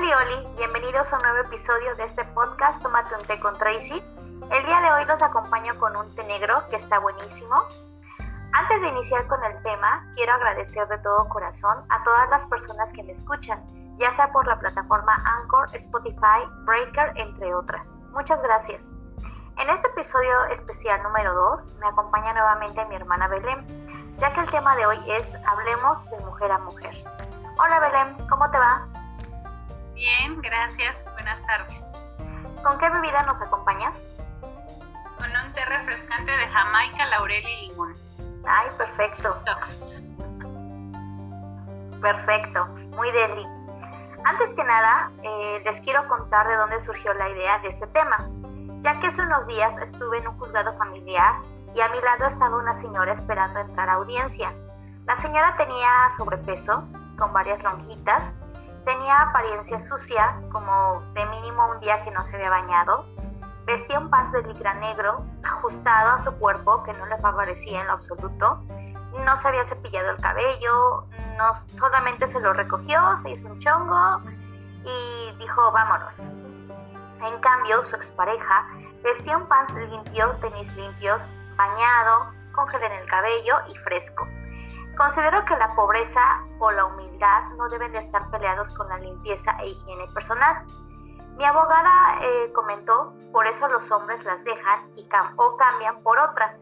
Oli Oli, bienvenidos a un nuevo episodio de este podcast Tómate un té con Tracy. El día de hoy los acompaño con un té negro que está buenísimo. Antes de iniciar con el tema, quiero agradecer de todo corazón a todas las personas que me escuchan, ya sea por la plataforma Anchor, Spotify, Breaker, entre otras. Muchas gracias. En este episodio especial número 2 me acompaña nuevamente mi hermana Belén, ya que el tema de hoy es Hablemos de mujer a mujer. Hola Belén, ¿cómo te va? Bien, gracias. Buenas tardes. ¿Con qué bebida nos acompañas? Con un té refrescante de Jamaica, laurel y limón. Ay, perfecto. Perfecto, muy deli. Antes que nada, eh, les quiero contar de dónde surgió la idea de este tema, ya que hace unos días estuve en un juzgado familiar y a mi lado estaba una señora esperando entrar a audiencia. La señora tenía sobrepeso, con varias lonjitas, tenía apariencia sucia, como de mínimo un día que no se había bañado, vestía un pants de licra negro ajustado a su cuerpo que no le favorecía en lo absoluto, no se había cepillado el cabello, no solamente se lo recogió, se hizo un chongo y dijo vámonos. En cambio, su expareja vestía un pants limpio, tenis limpios, bañado, con gel en el cabello y fresco. Considero que la pobreza o la humildad no deben de estar peleados con la limpieza e higiene personal. Mi abogada eh, comentó, por eso los hombres las dejan y o cambian por otra.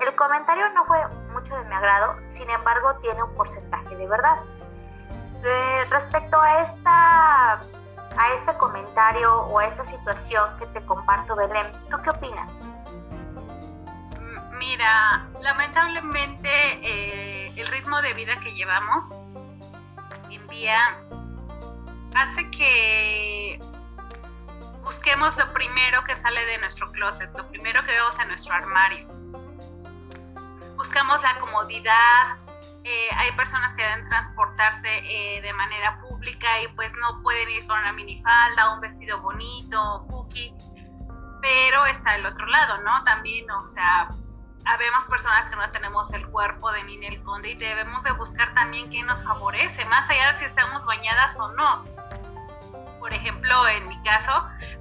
El comentario no fue mucho de mi agrado, sin embargo tiene un porcentaje de verdad. Eh, respecto a, esta, a este comentario o a esta situación que te comparto, Belén, ¿tú qué opinas? Mira, lamentablemente eh, el ritmo de vida que llevamos en día hace que busquemos lo primero que sale de nuestro closet, lo primero que vemos en nuestro armario. Buscamos la comodidad. Eh, hay personas que deben transportarse eh, de manera pública y pues no pueden ir con una minifalda, un vestido bonito, cookie. Pero está el otro lado, ¿no? También, o sea, habemos personas que no tenemos el cuerpo de Ninel Conde y debemos de buscar también qué nos favorece, más allá de si estamos bañadas o no por ejemplo, en mi caso,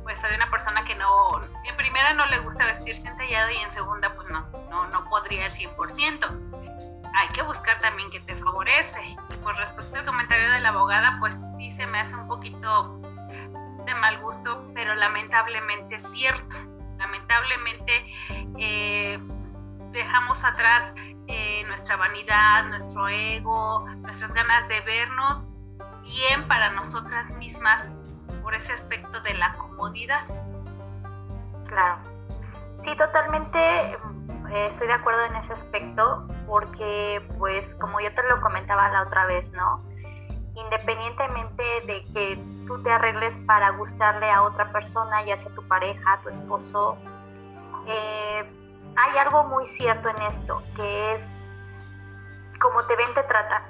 pues soy una persona que no, en primera no le gusta vestirse entallado y en segunda, pues no, no, no podría al 100%. Hay que buscar también que te favorece. Y por respecto al comentario de la abogada, pues sí se me hace un poquito de mal gusto, pero lamentablemente es cierto. Lamentablemente eh, dejamos atrás eh, nuestra vanidad, nuestro ego, nuestras ganas de vernos bien para nosotras mismas por ese aspecto de la comodidad. Claro. Sí, totalmente eh, estoy de acuerdo en ese aspecto porque pues como yo te lo comentaba la otra vez, ¿no? Independientemente de que tú te arregles para gustarle a otra persona, ya sea tu pareja, tu esposo, eh, hay algo muy cierto en esto, que es como te ven, te tratan.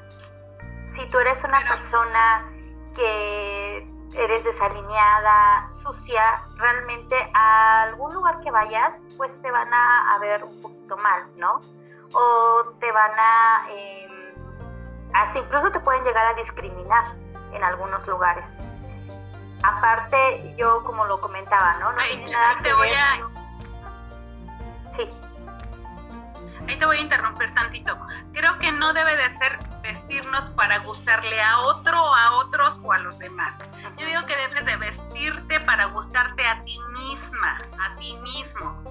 Si tú eres una persona que eres desalineada, sucia, realmente a algún lugar que vayas, pues te van a, ver un poquito mal, ¿no? O te van a, em, hasta incluso te pueden llegar a discriminar en algunos lugares. Aparte, yo como lo comentaba, ¿no? No tiene nada que ver. Sí. Ahí te voy a interrumpir tantito. Creo que no debe de ser vestirnos para gustarle a otro, a otros o a los demás. Yo digo que debes de vestirte para gustarte a ti misma, a ti mismo.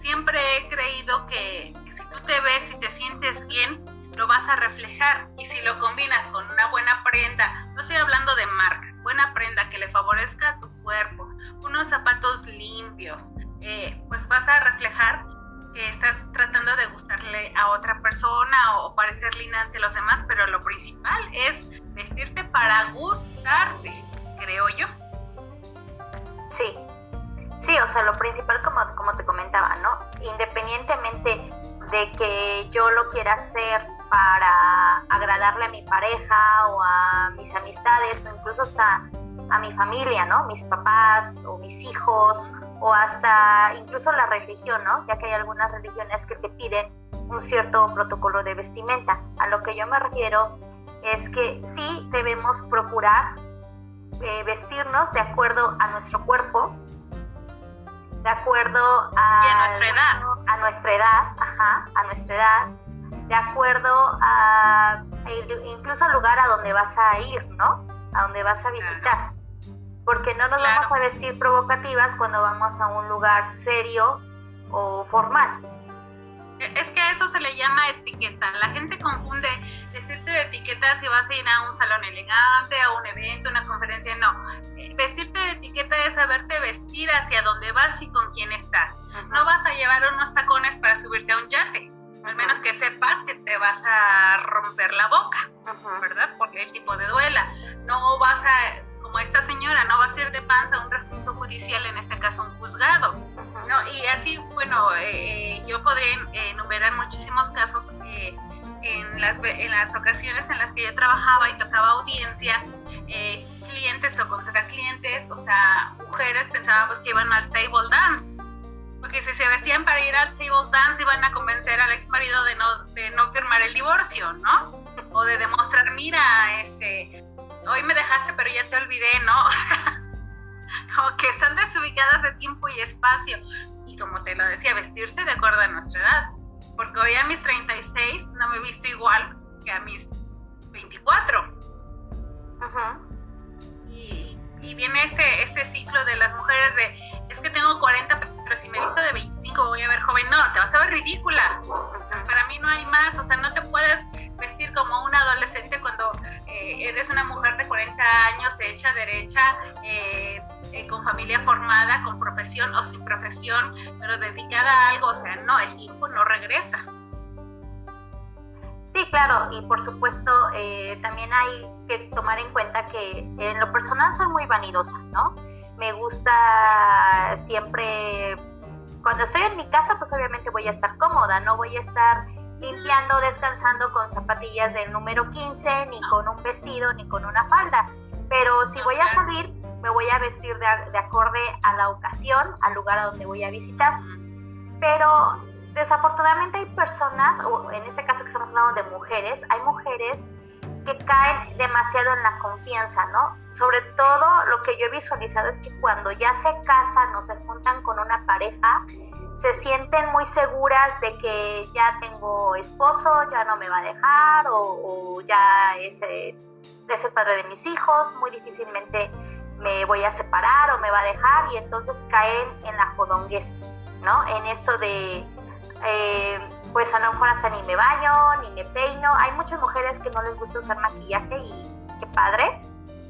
Siempre he creído que si tú te ves y te sientes bien, lo vas a reflejar. Y si lo combinas con una buena prenda, no estoy hablando de marcas, buena prenda que le favorezca a tu cuerpo, unos zapatos limpios, eh, pues vas a reflejar que estás tratando de gustarle a otra persona o parecer linda ante los demás, pero lo principal es vestirte para gustarte, creo yo. Sí, sí, o sea, lo principal como, como te comentaba, ¿no? Independientemente de que yo lo quiera hacer para agradarle a mi pareja o a mis amistades o incluso hasta a mi familia, ¿no? Mis papás o mis hijos o hasta incluso la religión, ¿no? Ya que hay algunas religiones que te piden un cierto protocolo de vestimenta. A lo que yo me refiero es que sí debemos procurar eh, vestirnos de acuerdo a nuestro cuerpo, de acuerdo a, nuestra edad, a nuestra edad, ajá, a nuestra edad, de acuerdo a incluso al lugar a donde vas a ir, ¿no? A donde vas a visitar. Porque no nos vamos a vestir provocativas cuando vamos a un lugar serio o formal. Es que a eso se le llama etiqueta. La gente confunde vestirte de etiqueta si vas a ir a un salón elegante, a un evento, una conferencia. No, vestirte de etiqueta es saberte vestir hacia dónde vas y con quién estás. No vas a llevar unos tacones para subirte a un yate, al menos que sepas que te vas a romper la boca, ¿verdad? Porque el tipo de duela. No vas a, como esta señora, no vas a ir de panza un recinto judicial, en este caso un juzgado. ¿no? Y así, bueno, eh, eh, yo podría enumerar muchísimos casos. Eh, en las, en las ocasiones en las que yo trabajaba y tocaba audiencia, eh, clientes o contra clientes, o sea, mujeres pensábamos que iban al table dance. Porque si se vestían para ir al table dance iban a convencer al ex marido de no, de no firmar el divorcio, ¿no? O de demostrar, mira, este, hoy me dejaste pero ya te olvidé, ¿no? O sea, como que están desubicadas de tiempo y espacio. Y como te lo decía, vestirse de acuerdo a nuestra edad porque hoy a mis 36 no me he visto igual que a mis 24. y, y, viene este, este ciclo de las mujeres de, es que tengo 40, pero si me visto de 25 voy a ver joven. No, te vas a ver ridícula. O sea, para mí no hay más. O sea, no te puedes vestir como una adolescente cuando eh, eres una mujer de 40 años, hecha derecha, eh, eh, con familia formada, con profesión o sin profesión, pero dedicada a algo, o sea, no, el tiempo no regresa. Sí, claro, y por supuesto también hay que tomar en cuenta que en lo personal soy muy vanidosa, ¿no? Me gusta siempre, cuando estoy en mi casa, pues obviamente voy a estar cómoda, no voy a estar limpiando, descansando con zapatillas del número 15, ni con un vestido, ni con una falda. Pero si voy a salir, me voy a vestir de, acorde a la ocasión, al lugar a donde voy a visitar. Pero desafortunadamente hay personas, o en este caso que estamos hablando de mujeres, hay mujeres que caen demasiado en la confianza, ¿no? Sobre todo lo que yo he visualizado es que cuando ya se casan o se juntan con una pareja, se sienten muy seguras de que ya tengo esposo, ya no me va a dejar o, ya es, es el padre de mis hijos, muy difícilmente me voy a separar o me va a dejar y entonces caen en la jodonguez, ¿no? En esto de, eh, pues a lo mejor hasta ni me baño, ni me peino. Hay muchas mujeres que no les gusta usar maquillaje y qué padre,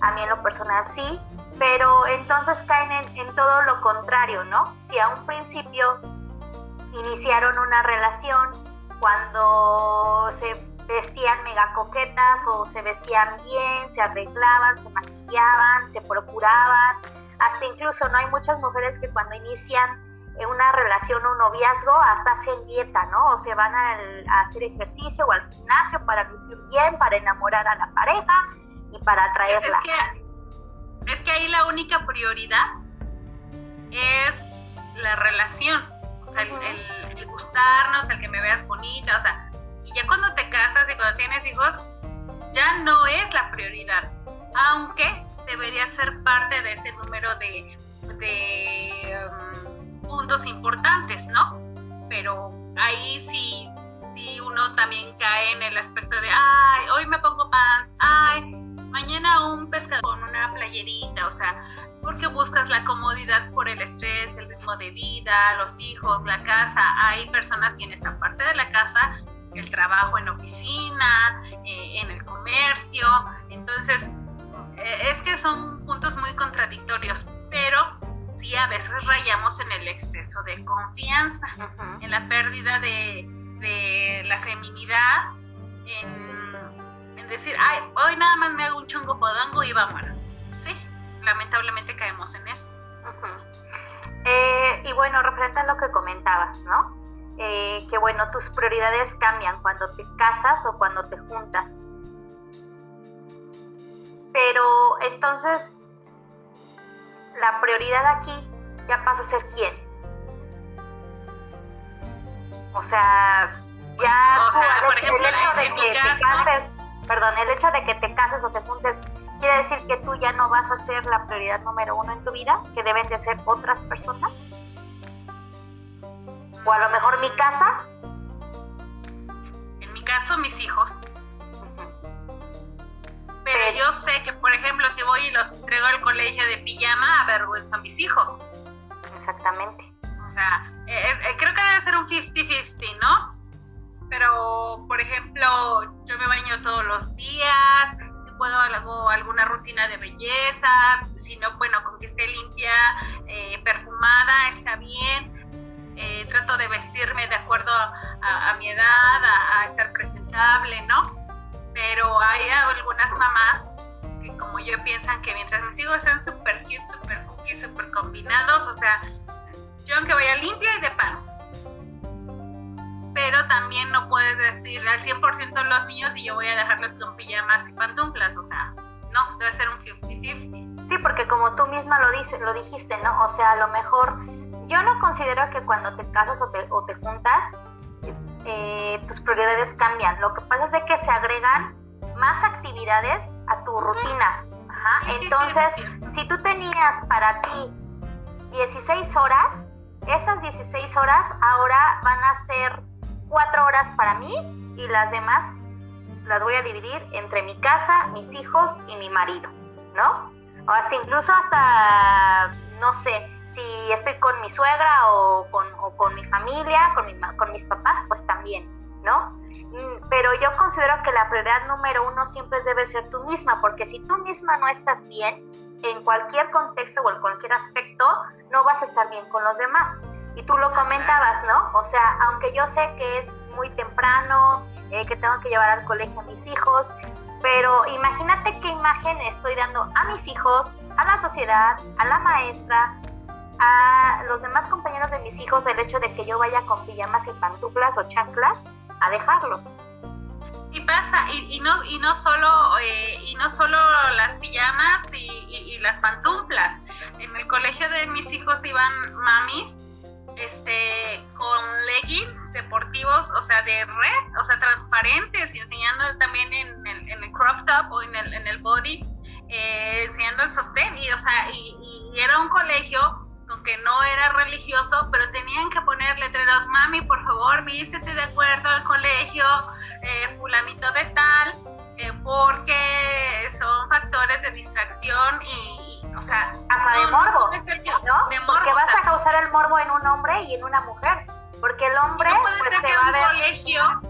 a lo personal sí, pero entonces caen en, en todo lo contrario, ¿no? Si a un principio iniciaron una relación cuando se vestían mega coquetas o se vestían bien, se arreglaban, se maquillaban, se procuraban, hasta incluso no hay muchas mujeres que cuando inician una relación o un noviazgo hasta hacen dieta, ¿no? O se van a, hacer ejercicio o al gimnasio para lucir bien, para enamorar a la pareja y para atraerla. Es que, es que ahí la única prioridad es la relación, o sea, el, el gustarnos, el que me veas bonita, o sea, y ya cuando te casas y cuando tienes hijos, ya no es la prioridad, aunque debería ser parte de ese número de, um, puntos importantes, ¿no? Pero ahí sí, sí uno también cae en el aspecto de, ay, hoy me pongo pants, ay, mañana un pescado con una playerita, o sea, porque buscas la comodidad por el estrés, el ritmo de vida, los hijos, la casa. Hay personas quienes aparte de la casa el trabajo en oficina, eh, en el comercio. Entonces, eh, es que son puntos muy contradictorios, pero sí a veces rayamos en el exceso de confianza, en la pérdida de, la feminidad, en, decir, ay, hoy nada más me hago un chungo podango y vámonos. Sí, lamentablemente caemos en eso. Eh, y bueno, referente a lo que comentabas, ¿no? Eh, que bueno, tus prioridades cambian cuando te casas o cuando te juntas. Pero entonces, la prioridad aquí ya pasa a ser quién. O sea, ya o sea, por ejemplo, el hecho de que te cases, perdón, el hecho de que te cases o te juntes quiere decir que tú ya no vas a ser la prioridad número uno en tu vida, que deben de ser otras personas. O a lo mejor mi casa. En mi caso, mis hijos. Pero yo sé que, por ejemplo, si voy y los entrego al colegio de pijama, avergüenzo a mis hijos. Exactamente. O sea, creo que debe ser un 50-50, ¿no? Pero, por ejemplo, yo me baño todos los días, puedo hago alguna rutina de belleza, si no, bueno, con que esté limpia, eh, perfumada, está bien. Eh, trato de vestirme de acuerdo a, mi edad, a, estar presentable, ¿no? Pero hay algunas mamás que como yo piensan que mientras mis hijos están súper cute, súper cookies, súper combinados, o sea, yo aunque vaya limpia y de pero también no puedes decir al 100% los niños y yo voy a dejarlos con pijamas y pantuflas, o sea, no, debe ser un 50-50. Sí, porque como tú misma lo, dices, lo dijiste, ¿no? O sea, a lo mejor yo no considero que cuando te casas o te, o te juntas, eh, tus prioridades cambian. Lo que pasa es que se agregan más actividades a tu rutina. Ajá. Entonces, si tú tenías para ti 16 horas, esas 16 horas ahora van a ser cuatro horas para mí y las demás las voy a dividir entre mi casa, mis hijos y mi marido, ¿no? O así, incluso hasta, no sé, si estoy con mi suegra o con, o con mi familia, con, mi, con mis papás, pues también, ¿no? Mm, pero yo considero que la prioridad número uno siempre debe ser tú misma, porque si tú misma no estás bien, en cualquier contexto o en cualquier aspecto, no vas a estar bien con los demás. Y tú lo comentabas, ¿no? Sea, aunque yo sé que es muy temprano, eh, que tengo que llevar al colegio a mis hijos, pero imagínate qué imagen estoy dando a mis hijos, a la sociedad, a la maestra, a los demás compañeros de mis hijos, el hecho de que yo vaya con pijamas y pantuflas o chanclas a dejarlos. Y pasa, y, no, y no solo, eh, y no solo las pijamas y, y las pantuflas. En el colegio de mis hijos iban mamis este, con leggings deportivos, o sea, de red, o sea, transparentes, y enseñando también en el, en el crop top o en el, en el body, eh, enseñando el sostén, y, o sea, y, era un colegio que no era religioso, pero tenían que poner letreros, mami, por favor, vístete de acuerdo al colegio, eh, fulanito de tal, eh, porque son factores de distracción y, o sea, hasta de morbo, ¿no? De morbo, porque vas a causar el morbo en un hombre y en una mujer, porque el hombre no puede pues, ser que un colegio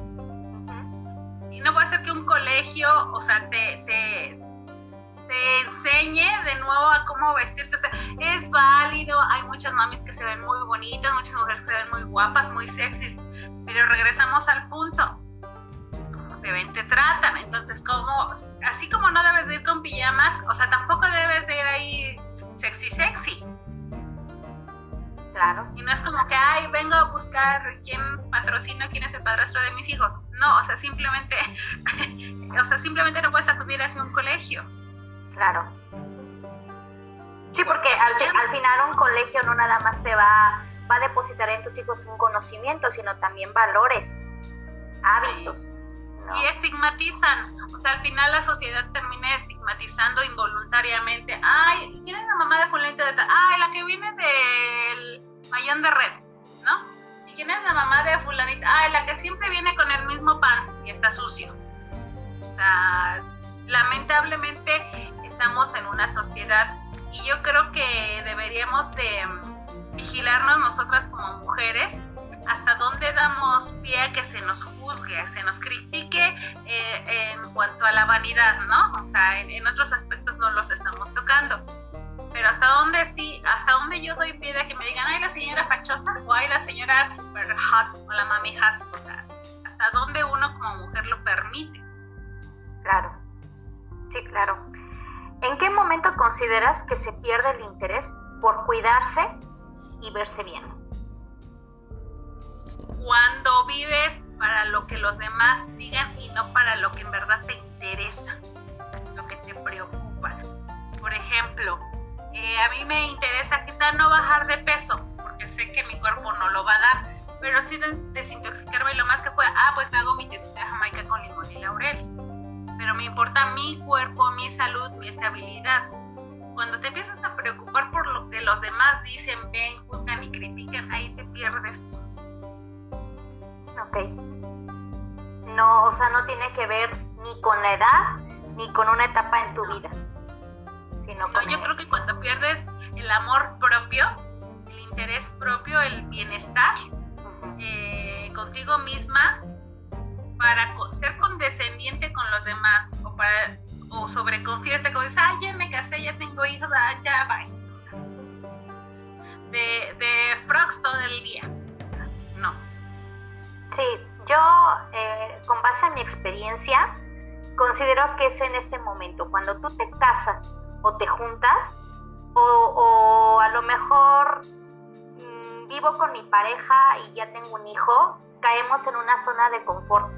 y no puede ser que un colegio, o sea, te, te, te enseñe de nuevo a cómo vestirte, o sea, es válido, hay muchas mamis que se ven muy bonitas, muchas mujeres que se ven muy guapas, muy sexys, pero regresamos al punto te ven, te tratan. Entonces, como, así como no debes de ir con pijamas, o sea, tampoco debes de ir ahí sexy, sexy. Claro. Y no es como que, ay, vengo a buscar quién patrocina, quién es el padrastro de mis hijos. No, o sea, simplemente, o sea, simplemente no puedes acudir hacia un colegio. Claro. Sí, porque al, al, final un colegio no nada más te va, va a depositar en tus hijos un conocimiento, sino también valores, hábitos y estigmatizan. O sea, al final la sociedad termina estigmatizando involuntariamente. Ay, ¿quién es la mamá de fulanito de tal? Ay, la que viene del mayón de red, ¿no? ¿Y quién es la mamá de fulanita? Ay, la que siempre viene con el mismo pants y está sucio. O sea, lamentablemente estamos en una sociedad y yo creo que deberíamos de vigilarnos nosotras como mujeres hasta dónde damos pie a que se nos juzgue, se nos critique eh, en cuanto a la vanidad, ¿no? O sea, en, otros aspectos no los estamos tocando. Pero hasta dónde sí, hasta dónde yo doy pie a que me digan, ay, la señora fachosa, o ay, la señora super hot, o la mami hot, o sea, hasta dónde uno como mujer lo permite. Claro, sí, claro. ¿En qué momento consideras que se pierde el interés por cuidarse y verse bien? cuando vives para lo que los demás digan y no para lo que en verdad te interesa, lo que te preocupa. Por ejemplo, eh, a mí me interesa quizá no bajar de peso, porque sé que mi cuerpo no lo va a dar, pero sí desintoxicarme lo más que pueda. Ah, pues me hago mi tecita de jamaica con limón y laurel. Pero me importa mi cuerpo, mi salud, mi estabilidad. Cuando te empiezas a preocupar por lo que los demás dicen, ven, juzgan y critican, ahí te pierdes no, o sea, no tiene que ver ni con la edad ni con una etapa en tu vida. Sino no, yo creo que cuando pierdes el amor propio, el interés propio, el bienestar eh, contigo misma, para ser condescendiente con los demás o para o sobreconfiarte como dices, ah, ya me casé, ya tengo hijos, ah, ya va. de, de frogs todo el día. Sí, yo, eh, con base en mi experiencia, considero que es en este momento, cuando tú te casas o te juntas, o, a lo mejor mm, vivo con mi pareja y ya tengo un hijo, caemos en una zona de confort,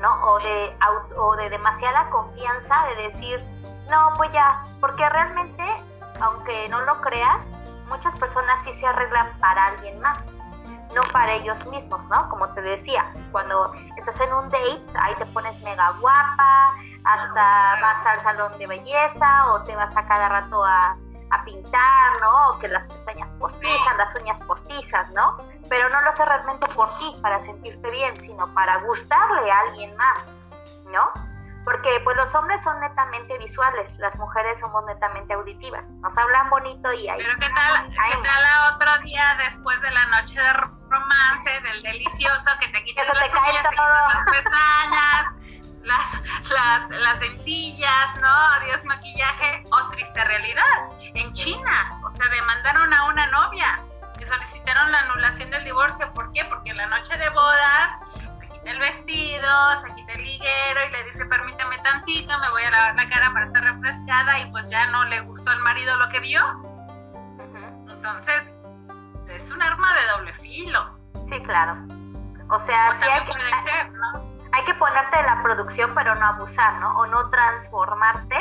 ¿no? O de, o de demasiada confianza de decir, no, pues ya, porque realmente, aunque no lo creas, muchas personas sí se arreglan para alguien más no para ellos mismos, ¿no? Como te decía, cuando estás en un date, ahí te pones mega guapa, hasta vas al salón de belleza o te vas a cada rato a, pintar, ¿no? O que las pestañas postizas, las uñas postizas, ¿no? Pero no lo haces realmente por ti, para sentirte bien, sino para gustarle a alguien más, ¿no? Porque pues los hombres son netamente visuales, las mujeres somos netamente auditivas, nos hablan bonito y ahí. Pero qué tal, ¿qué tal otro día después de la noche de romance, del delicioso, que te quitas las uñas, te quitas las pestañas, las, las, las dentillas, ¿no? Adiós maquillaje, o triste realidad, en China, o sea, demandaron a una novia y solicitaron la anulación del divorcio, ¿por qué? Porque en la noche de bodas el vestido, se quita el liguero y le dice, permítame tantito, me voy a lavar la cara para estar refrescada y pues ya no le gustó al marido lo que vio. Entonces, es un arma de doble filo. Sí, claro. O sea, sí hay, que, ser, ¿no? hay que ponerte de la producción, pero no abusar, ¿no? O no transformarte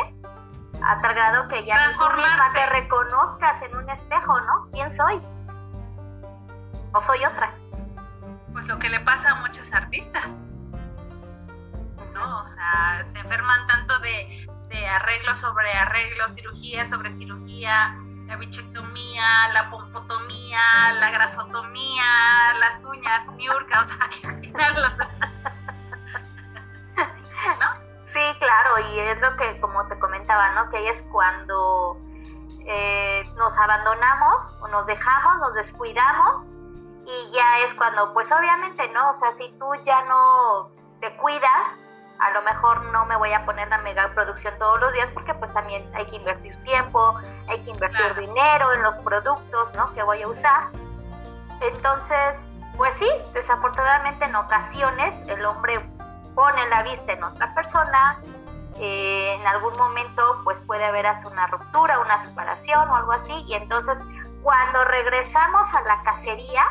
a tal grado que ya tú misma te reconozcas en un espejo, ¿no? ¿Quién soy? ¿O soy otra? Pues lo que le pasa a muchos artistas. ¿no? O sea, se enferman tanto de, de arreglo sobre arreglo, cirugía sobre cirugía, la bichectomía, la pompotomía, la grasotomía, las uñas, niurka, o sea, al los... ¿No? Sí, claro, y es lo que, como te comentaba, ¿no? Que ahí es cuando eh, nos abandonamos o nos dejamos, nos descuidamos es cuando, pues obviamente, ¿no? O sea, si tú ya no te cuidas, a lo mejor no me voy a poner la mega producción todos los días porque pues también hay que invertir tiempo, hay que invertir dinero en los productos, ¿no? Que voy a usar. Entonces, pues sí, desafortunadamente en ocasiones el hombre pone la vista en otra persona, eh, en algún momento pues puede haber hasta una ruptura, una separación o algo así, y entonces cuando regresamos a la cacería,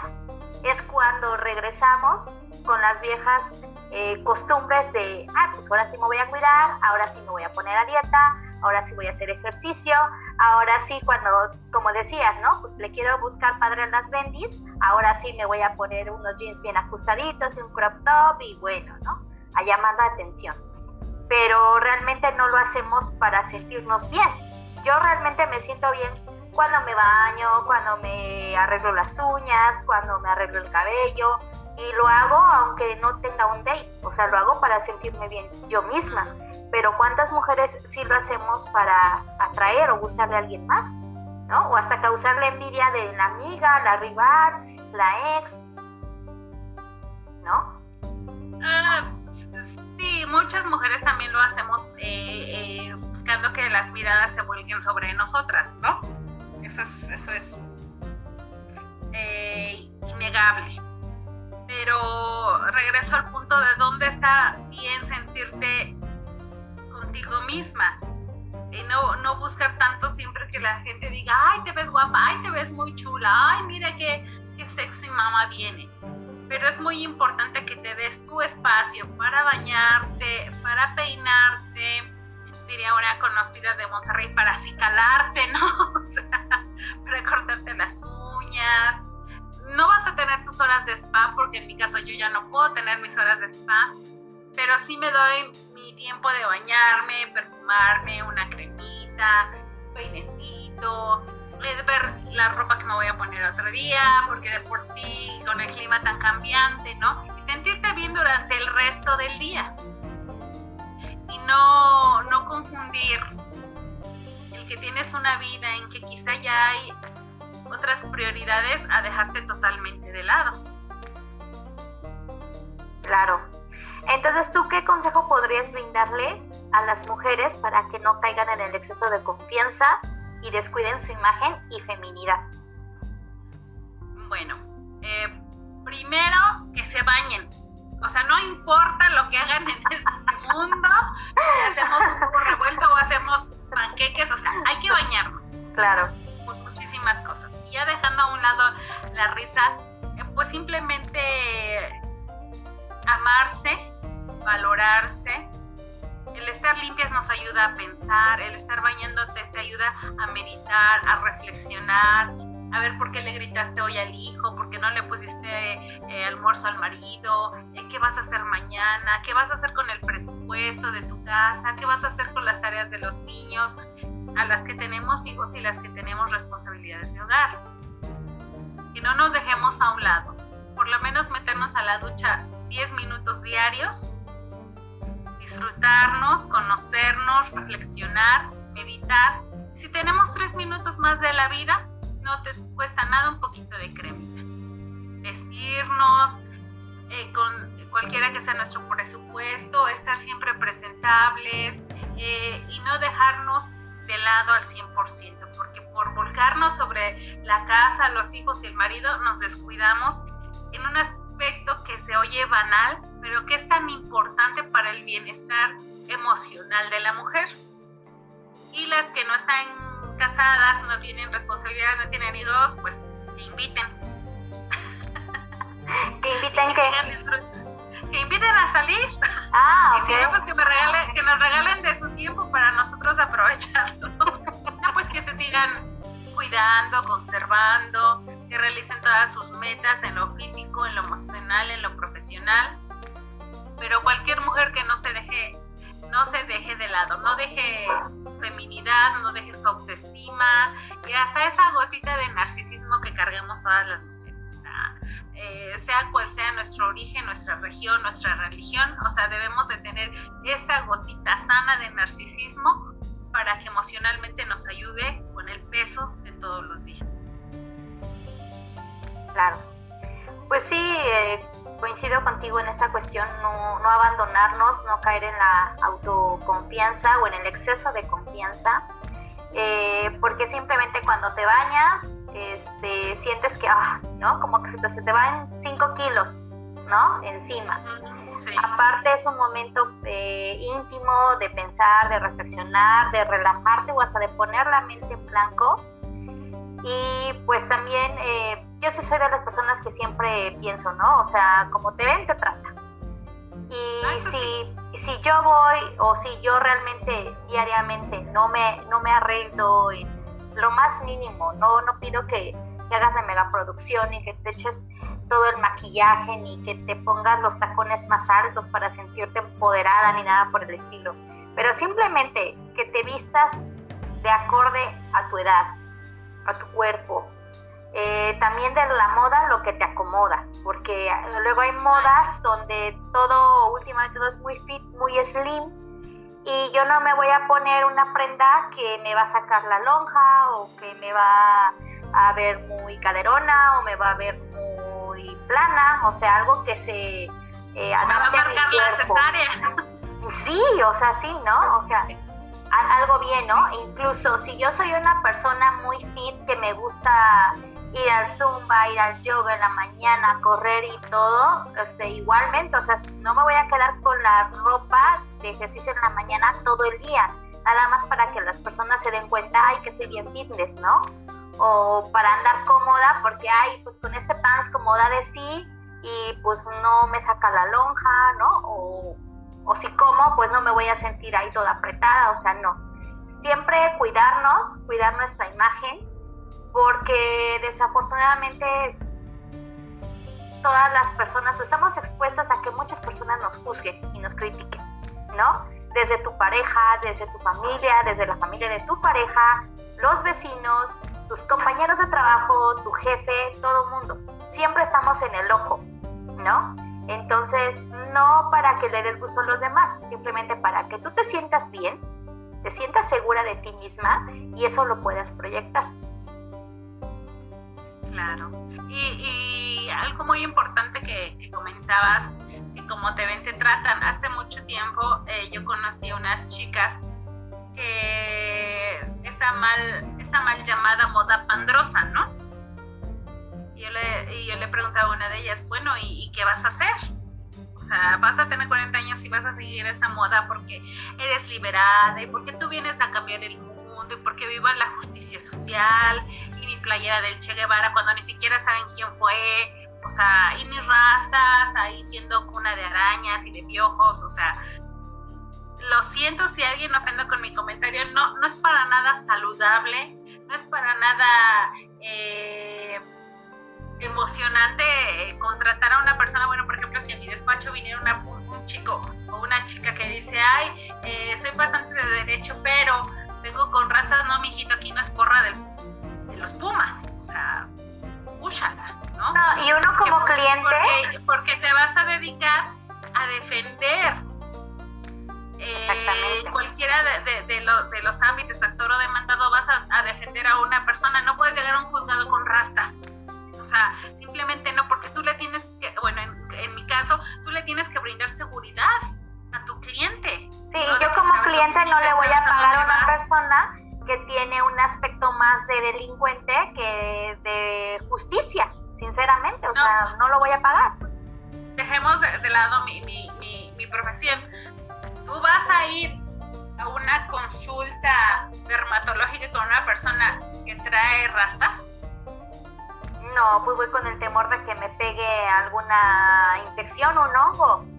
es cuando regresamos con las viejas eh, costumbres de, ah, pues ahora sí me voy a cuidar, ahora sí me voy a poner a dieta, ahora sí voy a hacer ejercicio, ahora sí cuando, como decías, ¿no? Pues le quiero buscar padre a las bendis, ahora sí me voy a poner unos jeans bien ajustaditos y un crop top y bueno, ¿no? A llamar la atención. Pero realmente no lo hacemos para sentirnos bien. Yo realmente me siento bien cuando me baño, cuando me arreglo las uñas, cuando me arreglo el cabello. Y lo hago aunque no tenga un date, o sea, lo hago para sentirme bien yo misma. Pero ¿cuántas mujeres sí lo hacemos para atraer o gustarle a alguien más? ¿No? O hasta causar la envidia de la amiga, la rival, la ex. ¿No? Ah, sí, muchas mujeres también lo hacemos eh, eh, buscando que las miradas se vuelquen sobre nosotras, ¿no? Eso es, eso es eh, innegable. Pero regreso al punto de dónde está bien sentirte contigo misma. Y no, no buscar tanto siempre que la gente diga, ay, te ves guapa, ay, te ves muy chula, ay, mira qué, qué sexy mamá viene. Pero es muy importante que te des tu espacio para bañarte, para peinarte, diría una conocida de Monterrey, para acicalarte, ¿no? O sea, para cortarte las uñas. No vas a tener tus horas de spa, porque en mi caso yo ya no puedo tener mis horas de spa, pero sí me doy mi tiempo de bañarme, perfumarme, una cremita, peinecito, ver la ropa que me voy a poner otro día, porque de por sí con el clima tan cambiante, ¿no? Y sentirte bien durante el resto del día y no, no confundir el que tienes una vida en que quizá ya hay otras prioridades a dejarte totalmente de lado. Claro. Entonces, ¿tú qué consejo podrías brindarle a las mujeres para que no caigan en el exceso de confianza y descuiden su imagen y feminidad? Bueno, eh, primero que se bañen. O sea, no importa lo que hagan en este mundo, hacemos un revuelto o hacemos panqueques, o sea, hay que bañarnos. Claro. Por muchísimas cosas. Y ya dejando a un lado la risa, eh, pues simplemente amarse, valorarse. El estar limpias nos ayuda a pensar, el estar bañándote te ayuda a meditar, a reflexionar, a ver por qué le gritaste hoy al hijo, por qué no le pusiste eh, almuerzo al marido, eh, qué vas a hacer mañana, qué vas a hacer con el presupuesto de tu casa, qué vas a hacer con las tareas de los niños, a las que tenemos hijos y las que tenemos responsabilidades de hogar. Que no nos dejemos a un lado, por lo menos meternos a la ducha 10 minutos diarios, disfrutarnos, conocernos, reflexionar, meditar. Si tenemos 3 minutos más de la vida, no te cuesta nada un poquito de cremita. Vestirnos eh, con cualquiera que sea nuestro presupuesto, estar siempre presentables eh, y no dejarnos de lado al 100%, porque por volcarnos sobre la casa, los hijos y el marido nos descuidamos en un aspecto que se oye banal, pero que es tan importante para el bienestar emocional de la mujer. Y las que no están casadas, no tienen responsabilidad, no tienen hijos, pues que inviten. ¿Que inviten que, que, inviten a salir. Ah, Y si no, pues que, me regalen, que nos regalen de su tiempo para nosotros aprovecharlo. no, pues que se sigan cuidando, conservando, que realicen todas sus metas en lo físico, en lo emocional, en lo profesional. Pero cualquier mujer que no se deje no se deje de lado, no deje feminidad, no deje su autoestima y hasta esa gotita de narcisismo que carguemos todas las mujeres. Eh, sea cual sea nuestro origen, nuestra región, nuestra religión, o sea, debemos de tener esa gotita sana de narcisismo para que emocionalmente nos ayude con el peso de todos los días. Claro. Sí, coincido contigo en esta cuestión, no, no abandonarnos, no caer en la autoconfianza o en el exceso de confianza, eh, porque simplemente cuando te bañas, este, sientes que, ah, ¿no? Como que se te, van 5 kilos, ¿no? Encima. Aparte es un momento eh, íntimo de pensar, de reflexionar, de relajarte o hasta de poner la mente en blanco. Y pues también eh, yo soy de las personas que siempre pienso, ¿no? O sea, como te ven, te trata. Y ah, si, si yo voy o si yo realmente diariamente no me, no me arreglo en lo más mínimo, no, no pido que, que hagas la megaproducción y que te eches todo el maquillaje ni que te pongas los tacones más altos para sentirte empoderada ni nada por el estilo. Pero simplemente que te vistas de acorde a tu edad, a tu cuerpo, eh, también de la moda lo que te acomoda, porque eh, luego hay modas donde todo, últimamente todo es muy fit, muy slim, y yo no me voy a poner una prenda que me va a sacar la lonja o que me va a ver muy caderona o me va a ver muy plana, o sea, algo que se eh, adapte a, mi la cesárea. Sí, o sea, sí, ¿no? O sea, algo bien, ¿no? Incluso si yo soy una persona muy fit que me gusta ir al zumba, ir al yoga en la mañana, correr y todo, este, igualmente, o sea, no me voy a quedar con la ropa de ejercicio en la mañana todo el día, nada más para que las personas se den cuenta, ay, que soy bien fitness, ¿no? O para andar cómoda, porque, ay, pues con este pants cómoda de sí y pues no me saca la lonja, ¿no? O, o si como, pues no me voy a sentir ahí toda apretada, o sea, no. Siempre cuidarnos, cuidar nuestra imagen, porque desafortunadamente todas las personas estamos expuestas a que muchas personas nos juzguen y nos critiquen, ¿no? Desde tu pareja, desde tu familia, desde la familia de tu pareja, los vecinos, tus compañeros de trabajo, tu jefe, todo el mundo. Siempre estamos en el ojo, ¿no? Entonces, no para que le des gusto a los demás, simplemente para que tú te sientas bien, te sientas segura de ti misma y eso lo puedas proyectar. Claro. Y, algo muy importante que, comentabas, que como te ven, te tratan. Hace mucho tiempo eh, yo conocí a unas chicas que esa mal, esa mal llamada moda pandrosa, ¿no? Y yo le, y yo le preguntaba a una de ellas, bueno, ¿y, qué vas a hacer? O sea, vas a tener 40 años y vas a seguir esa moda porque eres liberada y porque tú vienes a cambiar el mundo y porque viva la justicia social y mi playera del Che Guevara cuando ni siquiera saben quién fue, o sea, y mis rastas ahí siendo cuna de arañas y de piojos, o sea, lo siento si alguien ofende con mi comentario, no, no es para nada saludable, no es para nada eh, emocionante eh, contratar a una persona, bueno, por ejemplo, si a mi despacho viniera un chico o una chica que dice, ay, eh, soy pasante de derecho, pero vengo con razas, no, mijito, aquí no es porra de, los pumas, o sea, úchala, ¿no? y uno como cliente... Porque, porque te vas a dedicar a defender eh, cualquiera de, de, los ámbitos, actor o demandado, vas a, defender a una persona, no puedes llegar a un juzgado con rastas. O sea, simplemente no, porque tú le tienes que, bueno, en, mi caso, tú le tienes que brindar seguridad a tu cliente. Sí, yo como cliente no le voy a pagar a una persona que tiene un aspecto más de delincuente que de justicia, sinceramente, o sea, no lo voy a pagar. Dejemos de, lado mi, mi, mi profesión, tú vas a ir a una consulta dermatológica con una persona que trae rastas? No, pues voy con el temor de que me pegue alguna infección o un hongo.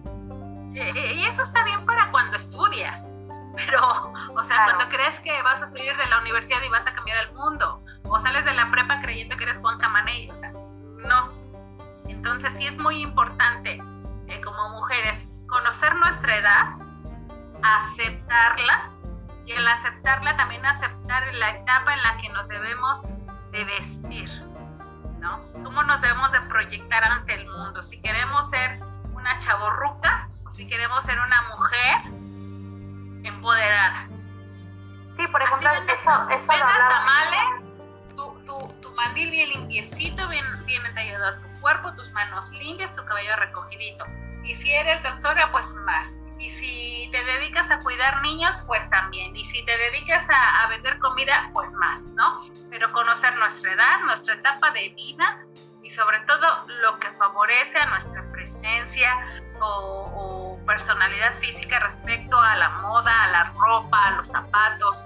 Eh, eh, y eso está bien para cuando estudias, pero, o sea, cuando crees que vas a salir de la universidad y vas a cambiar el mundo, o sales de la prepa creyendo que eres Juan Camaney, o sea, no. Entonces sí es muy importante, eh, como mujeres, conocer nuestra edad, aceptarla y al aceptarla también aceptar la etapa en la que nos debemos de vestir, ¿no? ¿Cómo nos debemos de proyectar ante el mundo? Si queremos ser una chaborruca o si queremos ser una mujer empoderada. Sí, por ejemplo, eso, eso tamales, tu, tu, tu, mandil bien limpiecito, bien, bien entallado a tu cuerpo, tus manos limpias, tu cabello recogidito. Y si eres doctora, pues más. Y si te dedicas a cuidar niños, pues también. Y si te dedicas a, vender comida, pues más, ¿no? Pero conocer nuestra edad, nuestra etapa de vida y sobre todo lo que favorece a nuestra presencia o, personalidad física respecto a la moda, a la ropa, a los zapatos.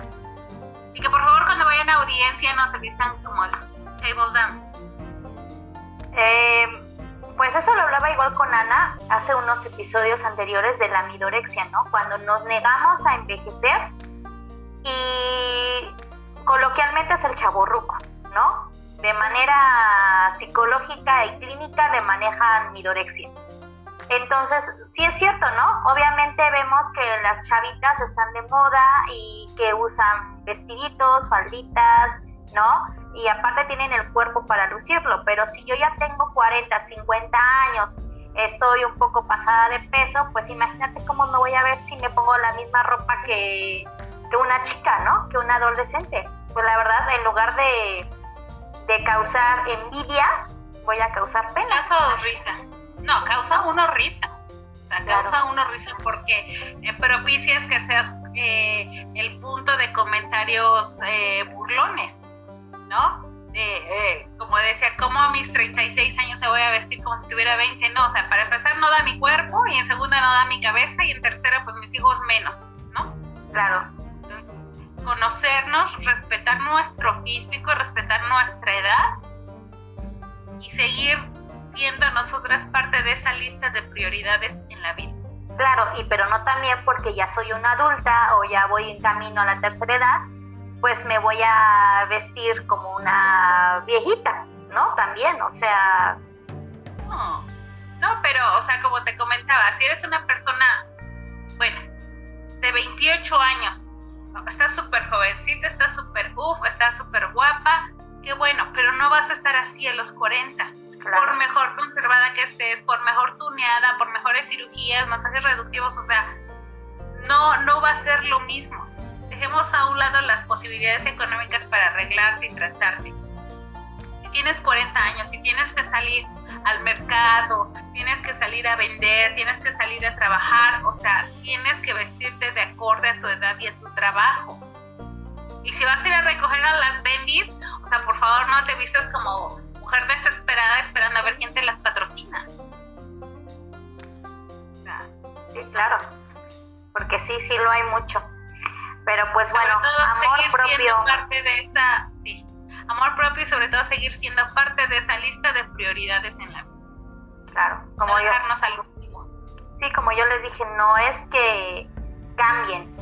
Y que por favor cuando vayan a audiencia no se vistan como table dance. Eh, pues eso lo hablaba igual con Ana hace unos episodios anteriores de la midorexia, ¿no? Cuando nos negamos a envejecer y coloquialmente es el chaborruco, ¿no? De manera psicológica y clínica le manejan midorexia. Entonces, sí es cierto, ¿no? Obviamente vemos que las chavitas están de moda y que usan vestiditos, falditas, ¿no? y aparte tienen el cuerpo para lucirlo, pero si yo ya tengo 40, 50 años, estoy un poco pasada de peso, pues imagínate cómo me voy a ver si me pongo la misma ropa que, una chica, ¿no? Que una adolescente. Pues la verdad, en lugar de, de causar envidia, voy a causar pena. Causa risa. No, causa uno risa. O sea, causa uno risa porque eh, propicias que seas eh, el punto de comentarios eh, burlones. ¿no? Eh, como decía, ¿cómo a mis 36 años se voy a vestir como si tuviera 20? No, o sea, para empezar no da mi cuerpo y en segunda no da mi cabeza y en tercera pues mis hijos menos, ¿no? Claro. Conocernos, respetar nuestro físico, respetar nuestra edad y seguir siendo nosotras parte de esa lista de prioridades en la vida. Claro, y pero no también porque ya soy una adulta o ya voy en camino a la tercera edad, pues me voy a vestir como una viejita, ¿no? También, o sea... No, no, pero, o sea, como te comentaba, si eres una persona, bueno, de 28 años, estás súper jovencita, estás súper uff, estás súper guapa, qué bueno, pero no vas a estar así a los 40. por mejor conservada que estés, por mejor tuneada, por mejores cirugías, masajes reductivos, o sea, no, no va a ser lo mismo. Dejemos a un lado las posibilidades económicas para arreglarte y tratarte. Tienes 40 años, si tienes que salir al mercado, tienes que salir a vender, tienes que salir a trabajar, o sea, tienes que vestirte de acorde a tu edad y a tu trabajo. Y si vas a ir a recoger a las bendis, o sea, por favor no te vistas como mujer desesperada esperando a ver quién te las patrocina. Sí, claro, porque sí, sí lo hay mucho. Pero pues bueno, amor propio. parte de esa, amor propio y sobre todo seguir siendo parte de esa lista de prioridades en la vida. Claro, como yo. al último. Sí, como yo les dije, no es que cambien,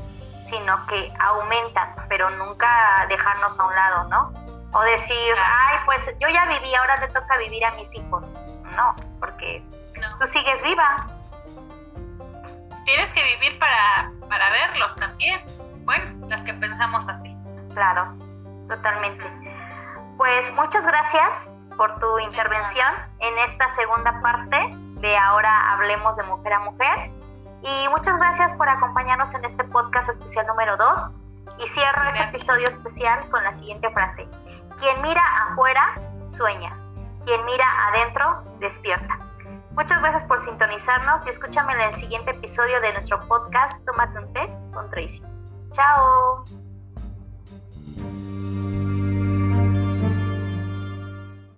sino que aumentan, pero nunca dejarnos a un lado, ¿no? O decir, ay, pues yo ya viví, ahora le toca vivir a mis hijos. No, porque tú sigues viva. Tienes que vivir para, para verlos también. Bueno, las que pensamos así. Claro, totalmente. Pues muchas gracias por tu intervención en esta segunda parte de Ahora Hablemos de Mujer a Mujer. Y muchas gracias por acompañarnos en este podcast especial número 2. Y cierro este episodio especial con la siguiente frase. Quien mira afuera, sueña. Quien mira adentro, despierta. Muchas gracias por sintonizarnos y escúchame en el siguiente episodio de nuestro podcast Tómate un té con Tracy. Chao.